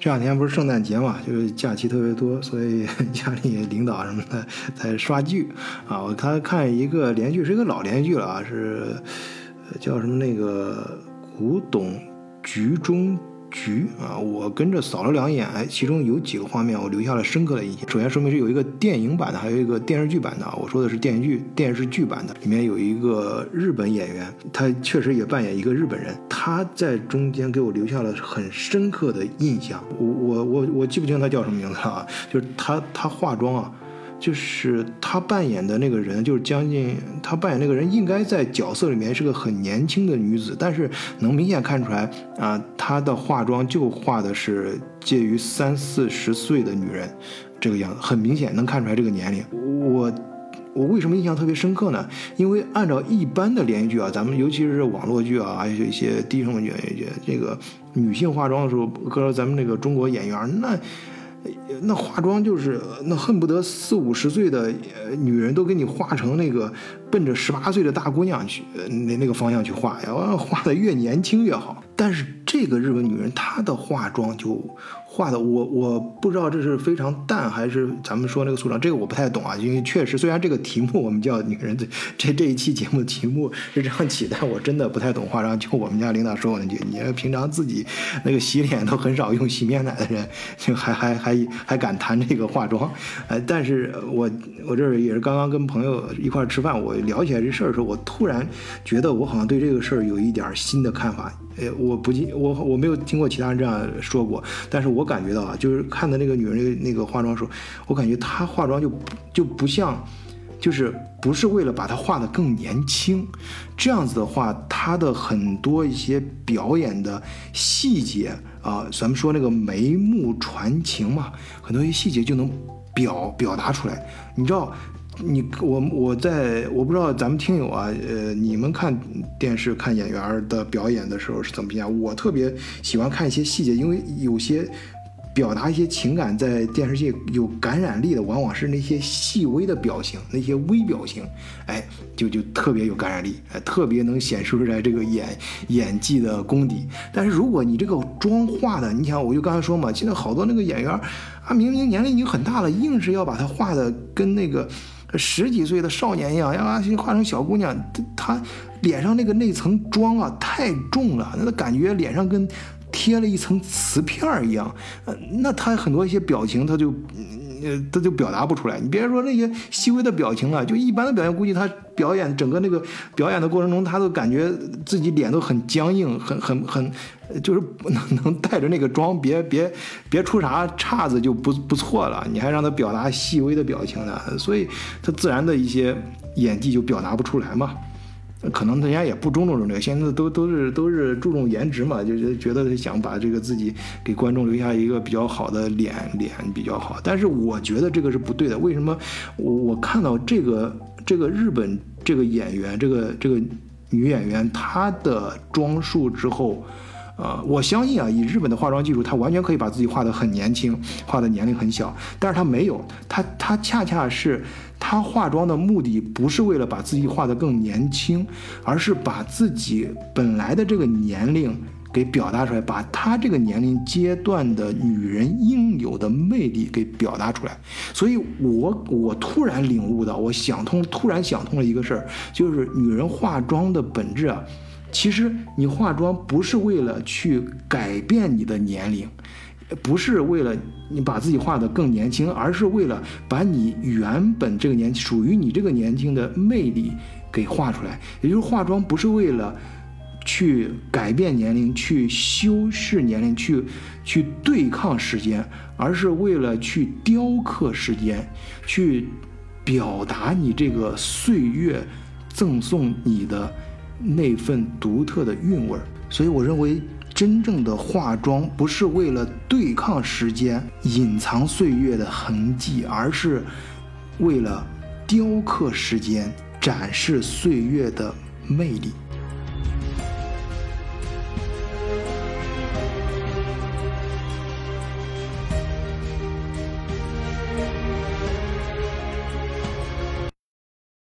这两天不是圣诞节嘛，就是假期特别多，所以 家里领导什么的在刷剧啊。我他看一个连续，是一个老连续剧了啊，是叫什么那个古董局中。局啊，我跟着扫了两眼，哎，其中有几个画面我留下了深刻的印象。首先说明是有一个电影版的，还有一个电视剧版的。我说的是电视剧电视剧版的，里面有一个日本演员，他确实也扮演一个日本人，他在中间给我留下了很深刻的印象。我我我我记不清他叫什么名字了啊，就是他他化妆啊。就是他扮演的那个人，就是将近他扮演那个人，应该在角色里面是个很年轻的女子，但是能明显看出来啊，她的化妆就化的是介于三四十岁的女人这个样子，很明显能看出来这个年龄。我我为什么印象特别深刻呢？因为按照一般的连续剧啊，咱们尤其是网络剧啊，还有一些低成本剧，这个女性化妆的时候，搁咱们那个中国演员那。那化妆就是那恨不得四五十岁的女人都给你化成那个奔着十八岁的大姑娘去那那个方向去画，要画的越年轻越好。但是这个日本女人她的化妆就。画的我我不知道这是非常淡还是咱们说那个素妆，这个我不太懂啊。因为确实，虽然这个题目我们叫女人，这这这一期节目的题目是这样起，但我真的不太懂化妆。就我们家领导说我那句，你平常自己那个洗脸都很少用洗面奶的人，就还还还还敢谈这个化妆？呃，但是我我这也是刚刚跟朋友一块吃饭，我聊起来这事儿的时候，我突然觉得我好像对这个事儿有一点新的看法。哎，我不记我我没有听过其他人这样说过，但是我感觉到啊，就是看的那个女人那个化妆时候，我感觉她化妆就就不像，就是不是为了把她画的更年轻，这样子的话，她的很多一些表演的细节啊，咱们说那个眉目传情嘛，很多一些细节就能表表达出来，你知道。你我我在我不知道咱们听友啊，呃，你们看电视看演员的表演的时候是怎么评价？我特别喜欢看一些细节，因为有些表达一些情感在电视剧有感染力的，往往是那些细微的表情，那些微表情，哎，就就特别有感染力，哎，特别能显示出来这个演演技的功底。但是如果你这个妆化的，你想，我就刚才说嘛，现在好多那个演员啊，明明年龄已经很大了，硬是要把他画的跟那个。十几岁的少年一样，让阿星化成小姑娘，她脸上那个那层妆啊太重了，那感觉脸上跟贴了一层瓷片一样。呃，那她很多一些表情，她就。呃，他就表达不出来。你别说那些细微的表情了，就一般的表现，估计他表演整个那个表演的过程中，他都感觉自己脸都很僵硬，很很很，就是能 能带着那个妆，别别别出啥岔子就不不错了。你还让他表达细微的表情呢，所以他自然的一些演技就表达不出来嘛。可能大家也不注重这个，现在都都是都是注重颜值嘛，就是觉得想把这个自己给观众留下一个比较好的脸，脸比较好。但是我觉得这个是不对的。为什么？我我看到这个这个日本这个演员，这个这个女演员她的装束之后。呃，我相信啊，以日本的化妆技术，她完全可以把自己画得很年轻，画的年龄很小。但是她没有，她她恰恰是她化妆的目的不是为了把自己画得更年轻，而是把自己本来的这个年龄给表达出来，把她这个年龄阶段的女人应有的魅力给表达出来。所以，我我突然领悟到，我想通，突然想通了一个事儿，就是女人化妆的本质啊。其实你化妆不是为了去改变你的年龄，不是为了你把自己画得更年轻，而是为了把你原本这个年属于你这个年轻的魅力给画出来。也就是化妆不是为了去改变年龄、去修饰年龄、去去对抗时间，而是为了去雕刻时间，去表达你这个岁月赠送你的。那份独特的韵味儿，所以我认为真正的化妆不是为了对抗时间、隐藏岁月的痕迹，而是为了雕刻时间、展示岁月的魅力。